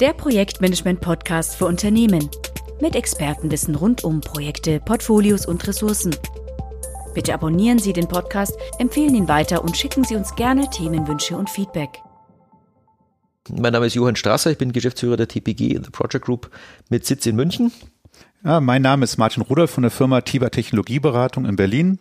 der Projektmanagement-Podcast für Unternehmen mit Expertenwissen rund um Projekte, Portfolios und Ressourcen. Bitte abonnieren Sie den Podcast, empfehlen ihn weiter und schicken Sie uns gerne Themenwünsche und Feedback. Mein Name ist Johann Strasser, ich bin Geschäftsführer der TPG in the Project Group mit Sitz in München. Ja, mein Name ist Martin Rudolf von der Firma Tiber Technologieberatung in Berlin.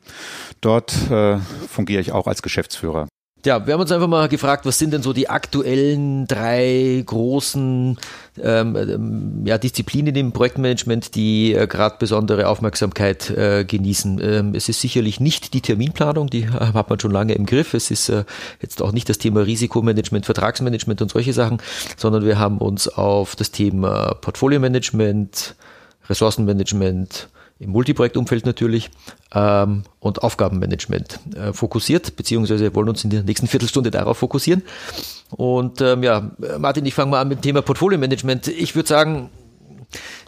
Dort äh, fungiere ich auch als Geschäftsführer. Ja, wir haben uns einfach mal gefragt, was sind denn so die aktuellen drei großen ähm, ähm, ja, Disziplinen im Projektmanagement, die äh, gerade besondere Aufmerksamkeit äh, genießen. Ähm, es ist sicherlich nicht die Terminplanung, die hat man schon lange im Griff. Es ist äh, jetzt auch nicht das Thema Risikomanagement, Vertragsmanagement und solche Sachen, sondern wir haben uns auf das Thema Portfolio-Management, Ressourcenmanagement, im Multiprojektumfeld natürlich ähm, und Aufgabenmanagement äh, fokussiert, beziehungsweise wollen uns in der nächsten Viertelstunde darauf fokussieren. Und ähm, ja, Martin, ich fange mal an mit dem Thema Portfolio-Management. Ich würde sagen,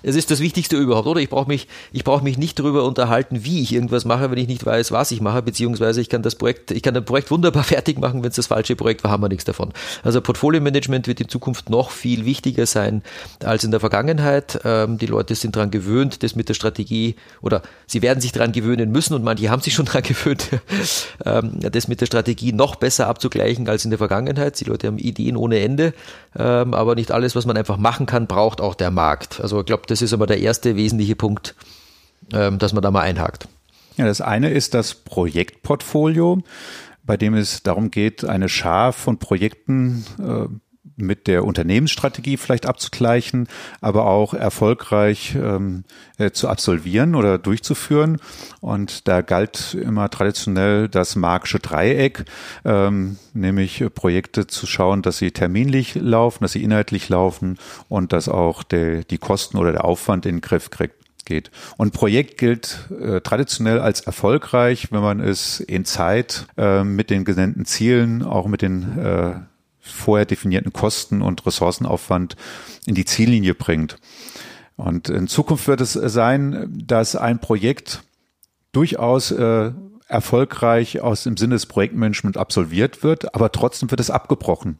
es ist das Wichtigste überhaupt, oder? Ich brauche mich, ich brauche mich nicht darüber unterhalten, wie ich irgendwas mache, wenn ich nicht weiß, was ich mache, beziehungsweise ich kann das Projekt, ich kann ein Projekt wunderbar fertig machen, wenn es das falsche Projekt war, haben wir nichts davon. Also Portfolio-Management wird in Zukunft noch viel wichtiger sein als in der Vergangenheit. Ähm, die Leute sind daran gewöhnt, das mit der Strategie, oder sie werden sich daran gewöhnen müssen und manche haben sich schon daran gewöhnt, ähm, das mit der Strategie noch besser abzugleichen als in der Vergangenheit. Die Leute haben Ideen ohne Ende, ähm, aber nicht alles, was man einfach machen kann, braucht auch der Markt. Also ich glaube, das ist aber der erste wesentliche Punkt, ähm, dass man da mal einhakt. Ja, das eine ist das Projektportfolio, bei dem es darum geht, eine Schar von Projekten äh, mit der Unternehmensstrategie vielleicht abzugleichen, aber auch erfolgreich ähm, äh, zu absolvieren oder durchzuführen. Und da galt immer traditionell das Marksche Dreieck, ähm, nämlich Projekte zu schauen, dass sie terminlich laufen, dass sie inhaltlich laufen und dass auch der, die Kosten oder der Aufwand in den Griff kriegt geht. Und Projekt gilt äh, traditionell als erfolgreich, wenn man es in Zeit äh, mit den genannten Zielen, auch mit den äh, vorher definierten Kosten und Ressourcenaufwand in die Ziellinie bringt. Und in Zukunft wird es sein, dass ein Projekt durchaus äh, erfolgreich aus dem Sinne des Projektmanagement absolviert wird, aber trotzdem wird es abgebrochen.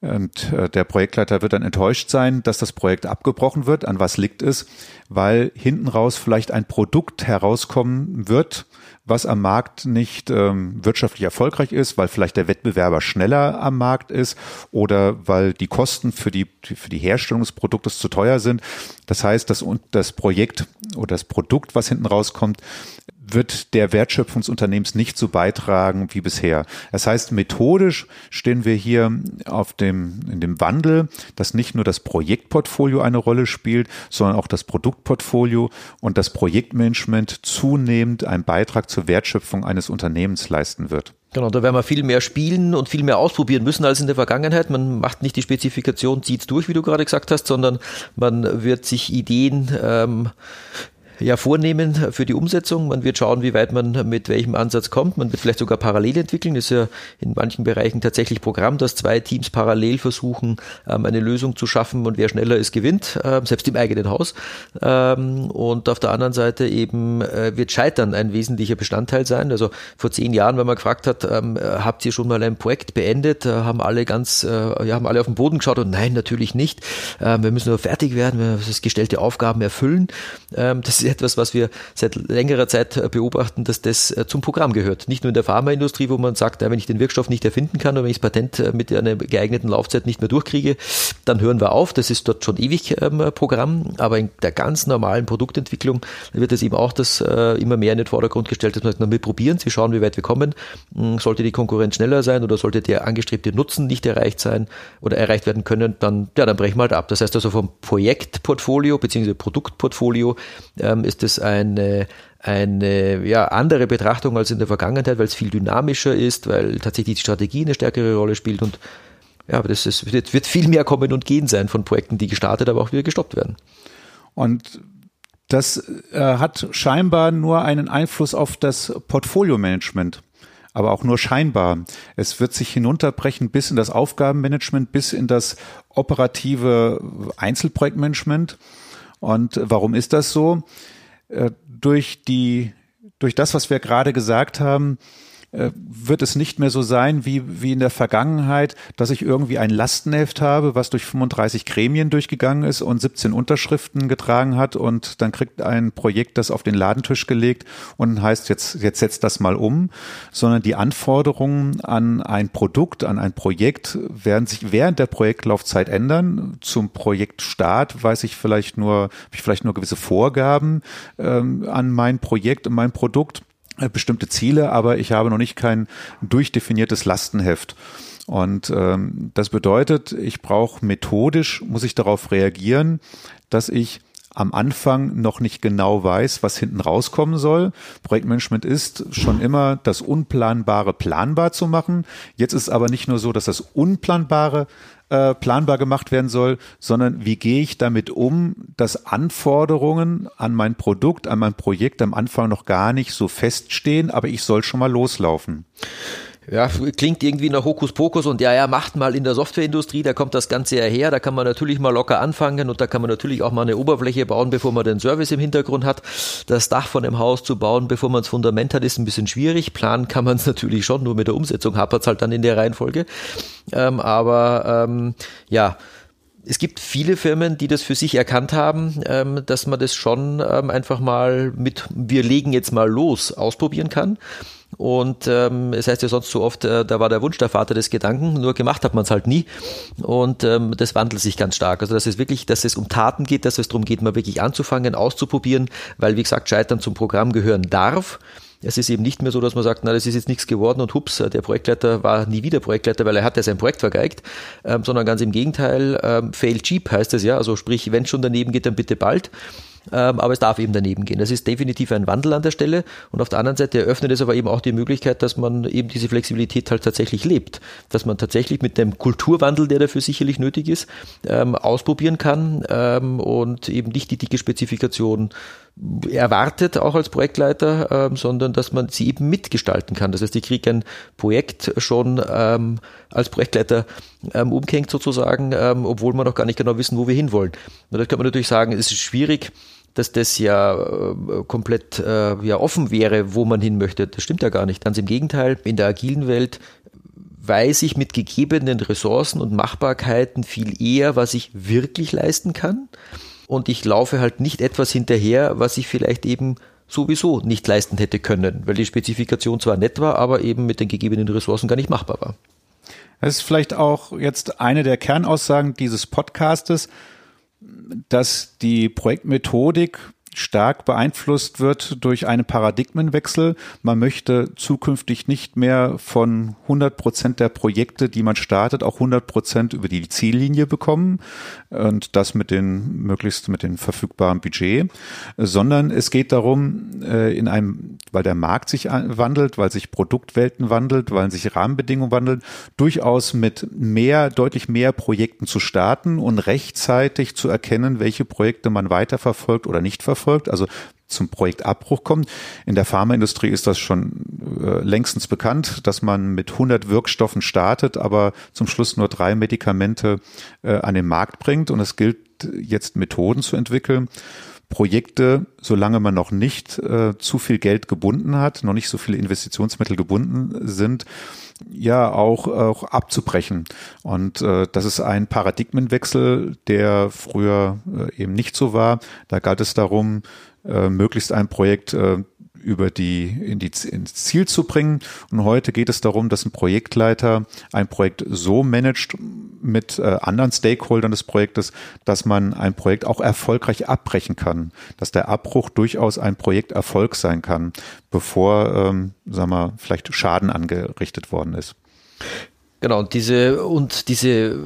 Und äh, der Projektleiter wird dann enttäuscht sein, dass das Projekt abgebrochen wird. An was liegt es? Weil hinten raus vielleicht ein Produkt herauskommen wird, was am Markt nicht ähm, wirtschaftlich erfolgreich ist, weil vielleicht der Wettbewerber schneller am Markt ist oder weil die Kosten für die, für die Herstellung des Produktes zu teuer sind. Das heißt, das, das Projekt oder das Produkt, was hinten rauskommt, wird der Wertschöpfung nicht so beitragen wie bisher. Das heißt, methodisch stehen wir hier auf dem, in dem Wandel, dass nicht nur das Projektportfolio eine Rolle spielt, sondern auch das Produktportfolio und das Projektmanagement zunehmend einen Beitrag zur Wertschöpfung eines Unternehmens leisten wird. Genau, da werden wir viel mehr spielen und viel mehr ausprobieren müssen als in der Vergangenheit. Man macht nicht die Spezifikation, zieht durch, wie du gerade gesagt hast, sondern man wird sich Ideen ähm, ja, vornehmen für die Umsetzung. Man wird schauen, wie weit man mit welchem Ansatz kommt. Man wird vielleicht sogar parallel entwickeln. Das ist ja in manchen Bereichen tatsächlich Programm, dass zwei Teams parallel versuchen, ähm, eine Lösung zu schaffen und wer schneller ist, gewinnt, ähm, selbst im eigenen Haus. Ähm, und auf der anderen Seite eben äh, wird Scheitern ein wesentlicher Bestandteil sein. Also vor zehn Jahren, wenn man gefragt hat, habt ihr schon mal ein Projekt beendet, haben alle ganz, äh, ja, haben alle auf den Boden geschaut und nein, natürlich nicht. Wir müssen nur fertig werden, wir müssen gestellte Aufgaben erfüllen. Das ist etwas, was wir seit längerer Zeit äh, beobachten, dass das äh, zum Programm gehört. Nicht nur in der Pharmaindustrie, wo man sagt, wenn ich den Wirkstoff nicht erfinden kann oder wenn ich das Patent äh, mit einer geeigneten Laufzeit nicht mehr durchkriege, dann hören wir auf. Das ist dort schon ewig ähm, Programm. Aber in der ganz normalen Produktentwicklung wird es eben auch das immer mehr in den Vordergrund gestellt, dass man sagt, wir probieren, sie schauen, wie weit wir kommen. Hm, sollte die Konkurrenz schneller sein oder sollte der angestrebte Nutzen nicht erreicht sein oder erreicht werden können, dann, ja, dann brechen wir halt ab. Das heißt also vom Projektportfolio bzw. Produktportfolio ähm, ist es eine, eine ja, andere Betrachtung als in der Vergangenheit, weil es viel dynamischer ist, weil tatsächlich die Strategie eine stärkere Rolle spielt und ja, aber das ist, wird, wird viel mehr kommen und gehen sein von Projekten, die gestartet, aber auch wieder gestoppt werden. Und das äh, hat scheinbar nur einen Einfluss auf das Portfolio-Management, aber auch nur scheinbar. Es wird sich hinunterbrechen bis in das Aufgabenmanagement, bis in das operative Einzelprojektmanagement. Und warum ist das so? Äh, durch die, durch das, was wir gerade gesagt haben, wird es nicht mehr so sein wie, wie in der Vergangenheit, dass ich irgendwie ein Lastenheft habe, was durch 35 Gremien durchgegangen ist und 17 Unterschriften getragen hat und dann kriegt ein Projekt das auf den Ladentisch gelegt und heißt jetzt, jetzt setzt das mal um, sondern die Anforderungen an ein Produkt, an ein Projekt werden sich während der Projektlaufzeit ändern. Zum Projektstart weiß ich vielleicht nur, habe ich vielleicht nur gewisse Vorgaben ähm, an mein Projekt und mein Produkt äh, bestimmte Ziele, aber ich habe noch nicht kein durchdefiniertes Lastenheft. Und ähm, das bedeutet, ich brauche methodisch, muss ich darauf reagieren, dass ich am Anfang noch nicht genau weiß, was hinten rauskommen soll. Projektmanagement ist schon immer das Unplanbare planbar zu machen. Jetzt ist aber nicht nur so, dass das Unplanbare äh, planbar gemacht werden soll, sondern wie gehe ich damit um, dass Anforderungen an mein Produkt, an mein Projekt am Anfang noch gar nicht so feststehen, aber ich soll schon mal loslaufen. Ja, klingt irgendwie nach Hokuspokus und ja, ja, macht mal in der Softwareindustrie, da kommt das Ganze ja her, da kann man natürlich mal locker anfangen und da kann man natürlich auch mal eine Oberfläche bauen, bevor man den Service im Hintergrund hat. Das Dach von dem Haus zu bauen, bevor man das Fundament hat, ist ein bisschen schwierig. Planen kann man es natürlich schon, nur mit der Umsetzung hapert es halt dann in der Reihenfolge. Ähm, aber ähm, ja, es gibt viele Firmen, die das für sich erkannt haben, ähm, dass man das schon ähm, einfach mal mit, wir legen jetzt mal los, ausprobieren kann. Und ähm, es heißt ja sonst so oft, äh, da war der Wunsch der Vater des Gedanken, nur gemacht hat man es halt nie. Und ähm, das wandelt sich ganz stark. Also dass es wirklich, dass es um Taten geht, dass es darum geht, mal wirklich anzufangen, auszuprobieren, weil wie gesagt, Scheitern zum Programm gehören darf. Es ist eben nicht mehr so, dass man sagt, na, das ist jetzt nichts geworden und hups, der Projektleiter war nie wieder Projektleiter, weil er hat ja sein Projekt vergeigt, ähm, sondern ganz im Gegenteil, ähm, fail cheap heißt es ja, also sprich, wenn schon daneben geht, dann bitte bald. Ähm, aber es darf eben daneben gehen. Das ist definitiv ein Wandel an der Stelle und auf der anderen Seite eröffnet es aber eben auch die Möglichkeit, dass man eben diese Flexibilität halt tatsächlich lebt, dass man tatsächlich mit dem Kulturwandel, der dafür sicherlich nötig ist, ähm, ausprobieren kann ähm, und eben nicht die dicke Spezifikation erwartet, auch als Projektleiter, ähm, sondern dass man sie eben mitgestalten kann. Das heißt, ich kriege ein Projekt schon ähm, als Projektleiter ähm, umgehängt sozusagen, ähm, obwohl wir noch gar nicht genau wissen, wo wir hinwollen. Und da kann man natürlich sagen, es ist schwierig, dass das ja äh, komplett äh, ja offen wäre, wo man hin möchte. Das stimmt ja gar nicht. Ganz im Gegenteil, in der agilen Welt weiß ich mit gegebenen Ressourcen und Machbarkeiten viel eher, was ich wirklich leisten kann. Und ich laufe halt nicht etwas hinterher, was ich vielleicht eben sowieso nicht leisten hätte können, weil die Spezifikation zwar nett war, aber eben mit den gegebenen Ressourcen gar nicht machbar war. Das ist vielleicht auch jetzt eine der Kernaussagen dieses Podcastes, dass die Projektmethodik stark beeinflusst wird durch einen Paradigmenwechsel. Man möchte zukünftig nicht mehr von 100 Prozent der Projekte, die man startet, auch 100 Prozent über die Ziellinie bekommen und das mit den möglichst mit den verfügbaren Budget, sondern es geht darum, äh, in einem, weil der Markt sich wandelt, weil sich Produktwelten wandelt, weil sich Rahmenbedingungen wandeln, durchaus mit mehr, deutlich mehr Projekten zu starten und rechtzeitig zu erkennen, welche Projekte man weiterverfolgt oder nicht verfolgt erfolgt, also zum Projektabbruch kommt. In der Pharmaindustrie ist das schon äh, längstens bekannt, dass man mit 100 Wirkstoffen startet, aber zum Schluss nur drei Medikamente äh, an den Markt bringt. Und es gilt jetzt Methoden zu entwickeln, Projekte, solange man noch nicht äh, zu viel Geld gebunden hat, noch nicht so viele Investitionsmittel gebunden sind, ja auch, auch abzubrechen. Und äh, das ist ein Paradigmenwechsel, der früher äh, eben nicht so war. Da galt es darum, äh, möglichst ein Projekt äh, über die, in die, ins Ziel zu bringen. Und heute geht es darum, dass ein Projektleiter ein Projekt so managt mit äh, anderen Stakeholdern des Projektes, dass man ein Projekt auch erfolgreich abbrechen kann, dass der Abbruch durchaus ein Projekterfolg sein kann, bevor, ähm, sagen wir, vielleicht Schaden angerichtet worden ist. Genau, und diese, und diese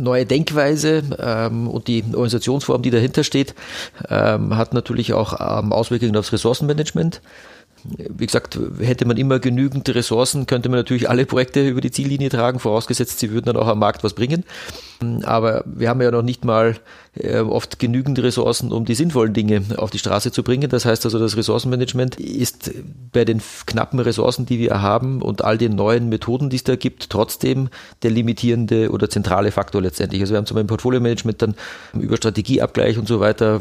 neue Denkweise ähm, und die Organisationsform, die dahinter steht, ähm, hat natürlich auch ähm, Auswirkungen aufs Ressourcenmanagement. Wie gesagt, hätte man immer genügend Ressourcen, könnte man natürlich alle Projekte über die Ziellinie tragen, vorausgesetzt, sie würden dann auch am Markt was bringen. Aber wir haben ja noch nicht mal äh, oft genügend Ressourcen, um die sinnvollen Dinge auf die Straße zu bringen. Das heißt also, das Ressourcenmanagement ist bei den knappen Ressourcen, die wir haben und all den neuen Methoden, die es da gibt, trotzdem der limitierende oder zentrale Faktor letztendlich. Also wir haben zum Beispiel im Portfolio-Management dann über Strategieabgleich und so weiter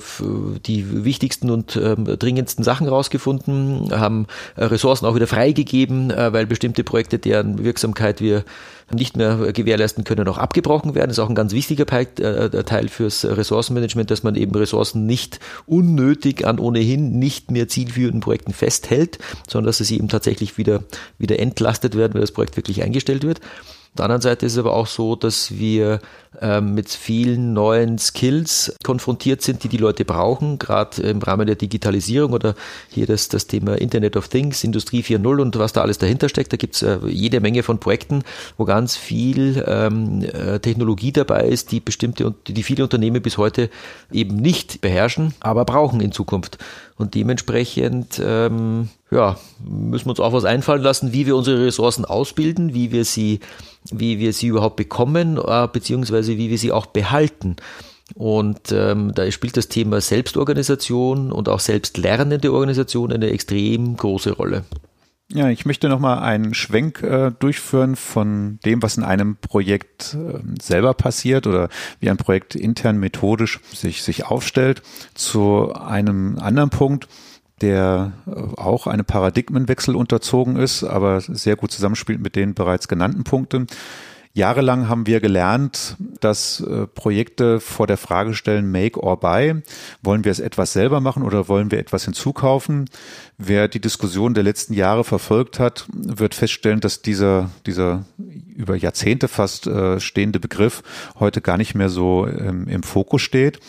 die wichtigsten und ähm, dringendsten Sachen rausgefunden, haben Ressourcen auch wieder freigegeben, äh, weil bestimmte Projekte, deren Wirksamkeit wir nicht mehr gewährleisten können, auch abgebrochen werden. Das ist auch ein ganz wichtiger äh, Teil fürs Ressourcenmanagement, dass man eben Ressourcen nicht unnötig an ohnehin nicht mehr zielführenden Projekten festhält, sondern dass sie eben tatsächlich wieder, wieder entlastet werden, wenn das Projekt wirklich eingestellt wird. Der anderen Seite ist es aber auch so, dass wir ähm, mit vielen neuen Skills konfrontiert sind, die die Leute brauchen, gerade im Rahmen der Digitalisierung oder hier das, das Thema Internet of Things, Industrie 4.0 und was da alles dahinter steckt. Da gibt's äh, jede Menge von Projekten, wo ganz viel ähm, äh, Technologie dabei ist, die bestimmte die viele Unternehmen bis heute eben nicht beherrschen, aber brauchen in Zukunft. Und dementsprechend ähm, ja, müssen wir uns auch was einfallen lassen, wie wir unsere Ressourcen ausbilden, wie wir sie, wie wir sie überhaupt bekommen, äh, beziehungsweise wie wir sie auch behalten. Und ähm, da spielt das Thema Selbstorganisation und auch selbstlernende Organisation eine extrem große Rolle. Ja, ich möchte nochmal einen Schwenk äh, durchführen von dem, was in einem Projekt äh, selber passiert oder wie ein Projekt intern methodisch sich, sich aufstellt, zu einem anderen Punkt, der äh, auch einem Paradigmenwechsel unterzogen ist, aber sehr gut zusammenspielt mit den bereits genannten Punkten. Jahrelang haben wir gelernt, dass äh, Projekte vor der Frage stellen, make or buy. Wollen wir es etwas selber machen oder wollen wir etwas hinzukaufen? Wer die Diskussion der letzten Jahre verfolgt hat, wird feststellen, dass dieser, dieser über Jahrzehnte fast äh, stehende Begriff heute gar nicht mehr so ähm, im Fokus steht.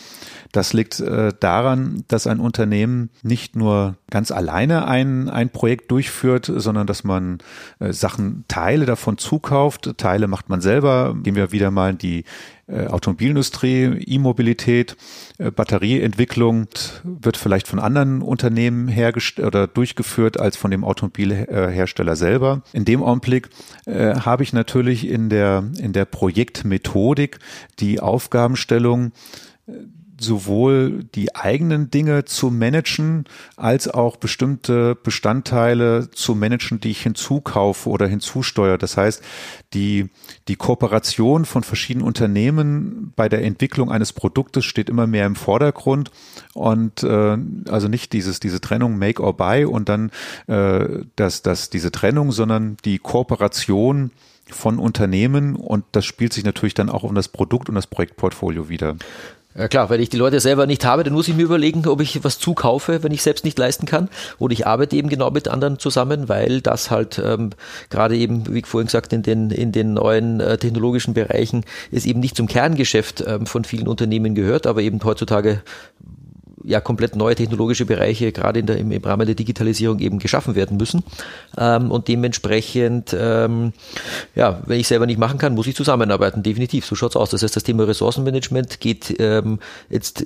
Das liegt äh, daran, dass ein Unternehmen nicht nur ganz alleine ein, ein Projekt durchführt, sondern dass man äh, Sachen, Teile davon zukauft. Teile macht man selber. Gehen wir wieder mal in die äh, Automobilindustrie, E-Mobilität, äh, Batterieentwicklung wird vielleicht von anderen Unternehmen hergestellt oder durchgeführt als von dem Automobilhersteller selber. In dem Augenblick äh, habe ich natürlich in der in der Projektmethodik die Aufgabenstellung sowohl die eigenen Dinge zu managen, als auch bestimmte Bestandteile zu managen, die ich hinzukaufe oder hinzusteuere. Das heißt, die, die Kooperation von verschiedenen Unternehmen bei der Entwicklung eines Produktes steht immer mehr im Vordergrund und äh, also nicht dieses, diese Trennung Make or Buy und dann äh, das, das, diese Trennung, sondern die Kooperation von Unternehmen und das spielt sich natürlich dann auch um das Produkt und das Projektportfolio wieder. Ja klar, wenn ich die Leute selber nicht habe, dann muss ich mir überlegen, ob ich was zukaufe, wenn ich selbst nicht leisten kann. Oder ich arbeite eben genau mit anderen zusammen, weil das halt ähm, gerade eben, wie vorhin gesagt, in den, in den neuen äh, technologischen Bereichen es eben nicht zum Kerngeschäft ähm, von vielen Unternehmen gehört, aber eben heutzutage ja komplett neue technologische Bereiche gerade in der, im, im Rahmen der Digitalisierung eben geschaffen werden müssen. Ähm, und dementsprechend, ähm, ja, wenn ich selber nicht machen kann, muss ich zusammenarbeiten, definitiv. So schaut's aus. Das heißt, das Thema Ressourcenmanagement geht ähm, jetzt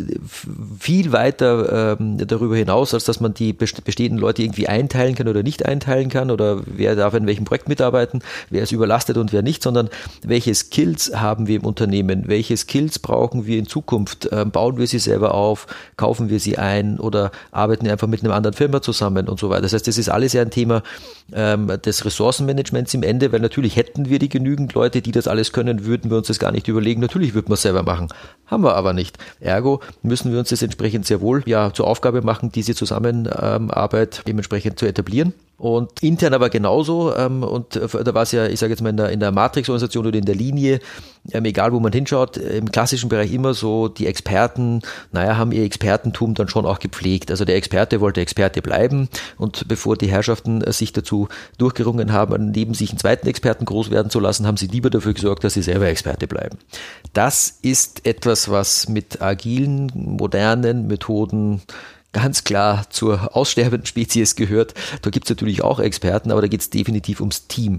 viel weiter ähm, darüber hinaus, als dass man die bestehenden Leute irgendwie einteilen kann oder nicht einteilen kann oder wer darf in welchem Projekt mitarbeiten, wer ist überlastet und wer nicht, sondern welche Skills haben wir im Unternehmen, welche Skills brauchen wir in Zukunft, ähm, bauen wir sie selber auf, kaufen kaufen wir sie ein oder arbeiten einfach mit einer anderen Firma zusammen und so weiter. Das heißt, das ist alles ja ein Thema ähm, des Ressourcenmanagements im Ende, weil natürlich hätten wir die genügend Leute, die das alles können, würden wir uns das gar nicht überlegen. Natürlich würden wir es selber machen. Haben wir aber nicht. Ergo müssen wir uns das entsprechend sehr wohl ja zur Aufgabe machen, diese Zusammenarbeit dementsprechend zu etablieren. Und intern aber genauso. Ähm, und da war es ja, ich sage jetzt mal in der, in der Matrix-Organisation oder in der Linie, ähm, egal wo man hinschaut, im klassischen Bereich immer so, die Experten, naja, haben ihr Expertentum dann schon auch gepflegt. Also der Experte wollte Experte bleiben und bevor die Herrschaften äh, sich dazu durchgerungen haben, neben sich einen zweiten Experten groß werden zu lassen, haben sie lieber dafür gesorgt, dass sie selber Experte bleiben. Das ist etwas, was mit agilen, modernen Methoden ganz klar zur aussterbenden Spezies gehört. Da gibt es natürlich auch Experten, aber da geht es definitiv ums Team.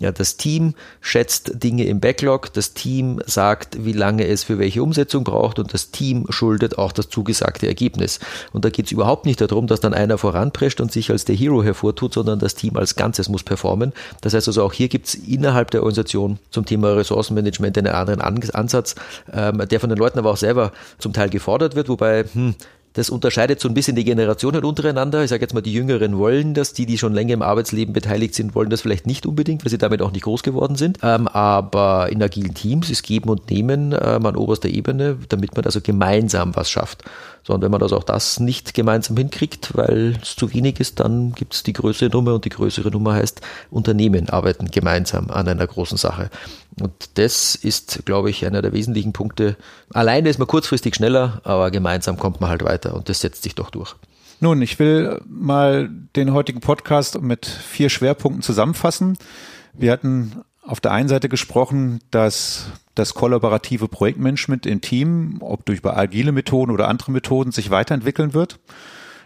Ja, das Team schätzt Dinge im Backlog, das Team sagt, wie lange es für welche Umsetzung braucht und das Team schuldet auch das zugesagte Ergebnis. Und da geht es überhaupt nicht darum, dass dann einer voranprescht und sich als der Hero hervortut, sondern das Team als Ganzes muss performen. Das heißt also auch hier gibt es innerhalb der Organisation zum Thema Ressourcenmanagement einen anderen Ansatz, ähm, der von den Leuten aber auch selber zum Teil gefordert wird, wobei hm, das unterscheidet so ein bisschen die Generationen untereinander. Ich sage jetzt mal, die Jüngeren wollen das, die, die schon länger im Arbeitsleben beteiligt sind, wollen das vielleicht nicht unbedingt, weil sie damit auch nicht groß geworden sind. Ähm, aber in agilen Teams ist Geben und Nehmen ähm, an oberster Ebene, damit man also gemeinsam was schafft. So, und wenn man also auch das nicht gemeinsam hinkriegt, weil es zu wenig ist, dann gibt es die größere Nummer und die größere Nummer heißt, Unternehmen arbeiten gemeinsam an einer großen Sache. Und das ist, glaube ich, einer der wesentlichen Punkte. Alleine ist man kurzfristig schneller, aber gemeinsam kommt man halt weiter und das setzt sich doch durch. Nun, ich will mal den heutigen Podcast mit vier Schwerpunkten zusammenfassen. Wir hatten auf der einen Seite gesprochen, dass das kollaborative Projektmanagement im Team, ob durch agile Methoden oder andere Methoden, sich weiterentwickeln wird.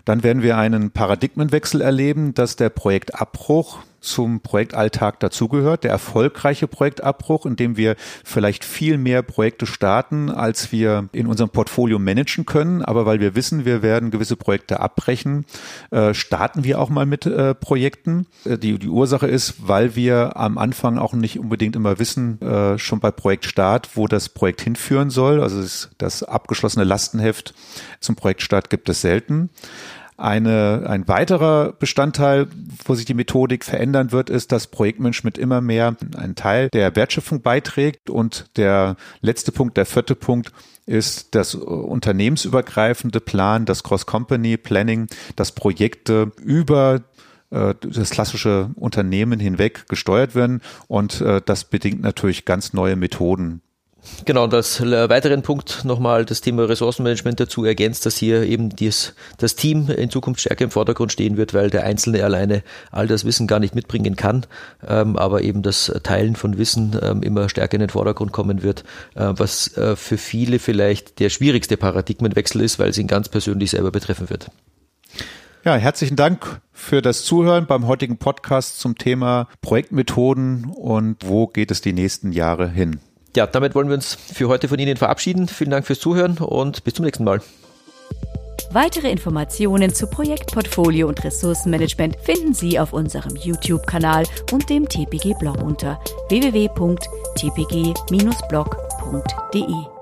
Dann werden wir einen Paradigmenwechsel erleben, dass der Projektabbruch zum Projektalltag dazugehört, der erfolgreiche Projektabbruch, in dem wir vielleicht viel mehr Projekte starten, als wir in unserem Portfolio managen können. Aber weil wir wissen, wir werden gewisse Projekte abbrechen, äh, starten wir auch mal mit äh, Projekten. Äh, die, die Ursache ist, weil wir am Anfang auch nicht unbedingt immer wissen, schon bei Projektstart, wo das Projekt hinführen soll. Also das abgeschlossene Lastenheft zum Projektstart gibt es selten. Eine, ein weiterer Bestandteil, wo sich die Methodik verändern wird, ist, dass Projektmanagement immer mehr einen Teil der Wertschöpfung beiträgt. Und der letzte Punkt, der vierte Punkt, ist das unternehmensübergreifende Plan, das Cross-Company-Planning, dass Projekte über äh, das klassische Unternehmen hinweg gesteuert werden und äh, das bedingt natürlich ganz neue Methoden Genau, und als weiteren Punkt nochmal das Thema Ressourcenmanagement dazu ergänzt, dass hier eben dies, das Team in Zukunft stärker im Vordergrund stehen wird, weil der Einzelne alleine all das Wissen gar nicht mitbringen kann, ähm, aber eben das Teilen von Wissen ähm, immer stärker in den Vordergrund kommen wird, äh, was äh, für viele vielleicht der schwierigste Paradigmenwechsel ist, weil es ihn ganz persönlich selber betreffen wird. Ja, herzlichen Dank für das Zuhören beim heutigen Podcast zum Thema Projektmethoden und wo geht es die nächsten Jahre hin ja, damit wollen wir uns für heute von Ihnen verabschieden. Vielen Dank fürs Zuhören und bis zum nächsten Mal. Weitere Informationen zu Projektportfolio und Ressourcenmanagement finden Sie auf unserem YouTube-Kanal und dem TPG-Blog unter www.tpg-blog.de.